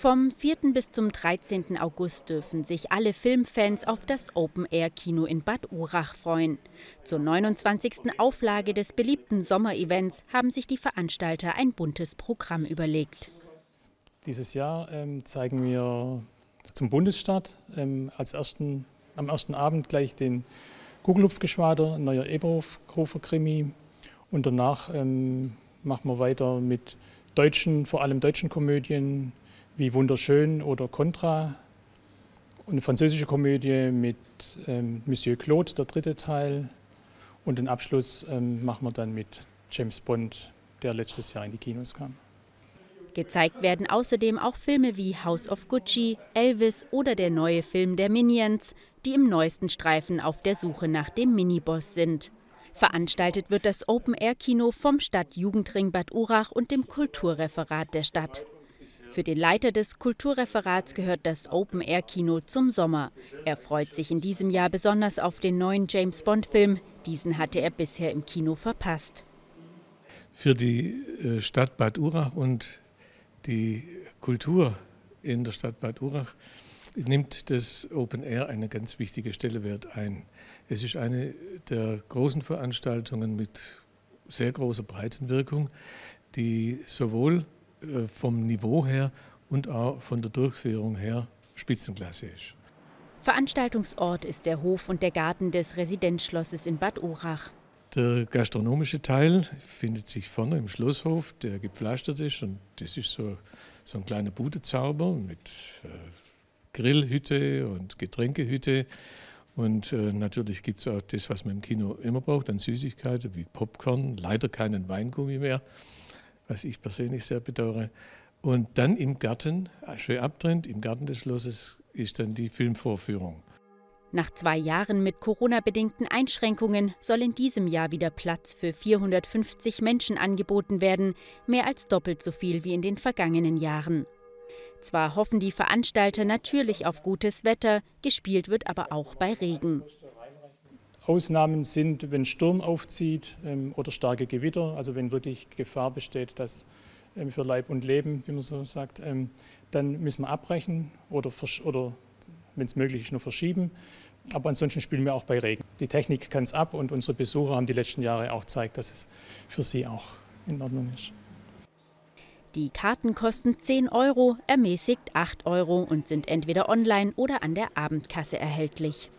Vom 4. bis zum 13. August dürfen sich alle Filmfans auf das Open-Air-Kino in Bad Urach freuen. Zur 29. Auflage des beliebten Sommerevents haben sich die Veranstalter ein buntes Programm überlegt. Dieses Jahr ähm, zeigen wir zum Bundesstart ähm, als ersten, am ersten Abend gleich den Kugelhupfgeschwader, neuer Eberhof-Krimi. Und danach ähm, machen wir weiter mit deutschen, vor allem deutschen Komödien, wie Wunderschön oder Contra. Eine französische Komödie mit ähm, Monsieur Claude, der dritte Teil. Und den Abschluss ähm, machen wir dann mit James Bond, der letztes Jahr in die Kinos kam. Gezeigt werden außerdem auch Filme wie House of Gucci, Elvis oder der neue Film der Minions, die im neuesten Streifen auf der Suche nach dem Miniboss sind. Veranstaltet wird das Open-Air-Kino vom Stadtjugendring Bad Urach und dem Kulturreferat der Stadt. Für den Leiter des Kulturreferats gehört das Open-Air-Kino zum Sommer. Er freut sich in diesem Jahr besonders auf den neuen James Bond-Film. Diesen hatte er bisher im Kino verpasst. Für die äh, Stadt Bad Urach und die Kultur in der Stadt Bad Urach nimmt das Open Air eine ganz wichtige Stellewert ein. Es ist eine der großen Veranstaltungen mit sehr großer Breitenwirkung, die sowohl vom Niveau her und auch von der Durchführung her Spitzenklasse ist. Veranstaltungsort ist der Hof und der Garten des Residenzschlosses in Bad Urach. Der gastronomische Teil findet sich vorne im Schlosshof, der gepflastert ist und das ist so, so ein kleiner Budezauber mit äh, Grillhütte und Getränkehütte. Und äh, natürlich gibt es auch das, was man im Kino immer braucht, an Süßigkeiten wie Popcorn, leider keinen Weingummi mehr was ich persönlich sehr bedauere. Und dann im Garten, schön abtrennt, im Garten des Schlosses ist dann die Filmvorführung. Nach zwei Jahren mit Corona-bedingten Einschränkungen soll in diesem Jahr wieder Platz für 450 Menschen angeboten werden, mehr als doppelt so viel wie in den vergangenen Jahren. Zwar hoffen die Veranstalter natürlich auf gutes Wetter, gespielt wird aber auch bei Regen. Ausnahmen sind, wenn Sturm aufzieht ähm, oder starke Gewitter, also wenn wirklich Gefahr besteht, dass ähm, für Leib und Leben, wie man so sagt, ähm, dann müssen wir abbrechen oder, oder wenn es möglich ist, nur verschieben. Aber ansonsten spielen wir auch bei Regen. Die Technik kann es ab und unsere Besucher haben die letzten Jahre auch gezeigt, dass es für sie auch in Ordnung ist. Die Karten kosten 10 Euro, ermäßigt 8 Euro und sind entweder online oder an der Abendkasse erhältlich.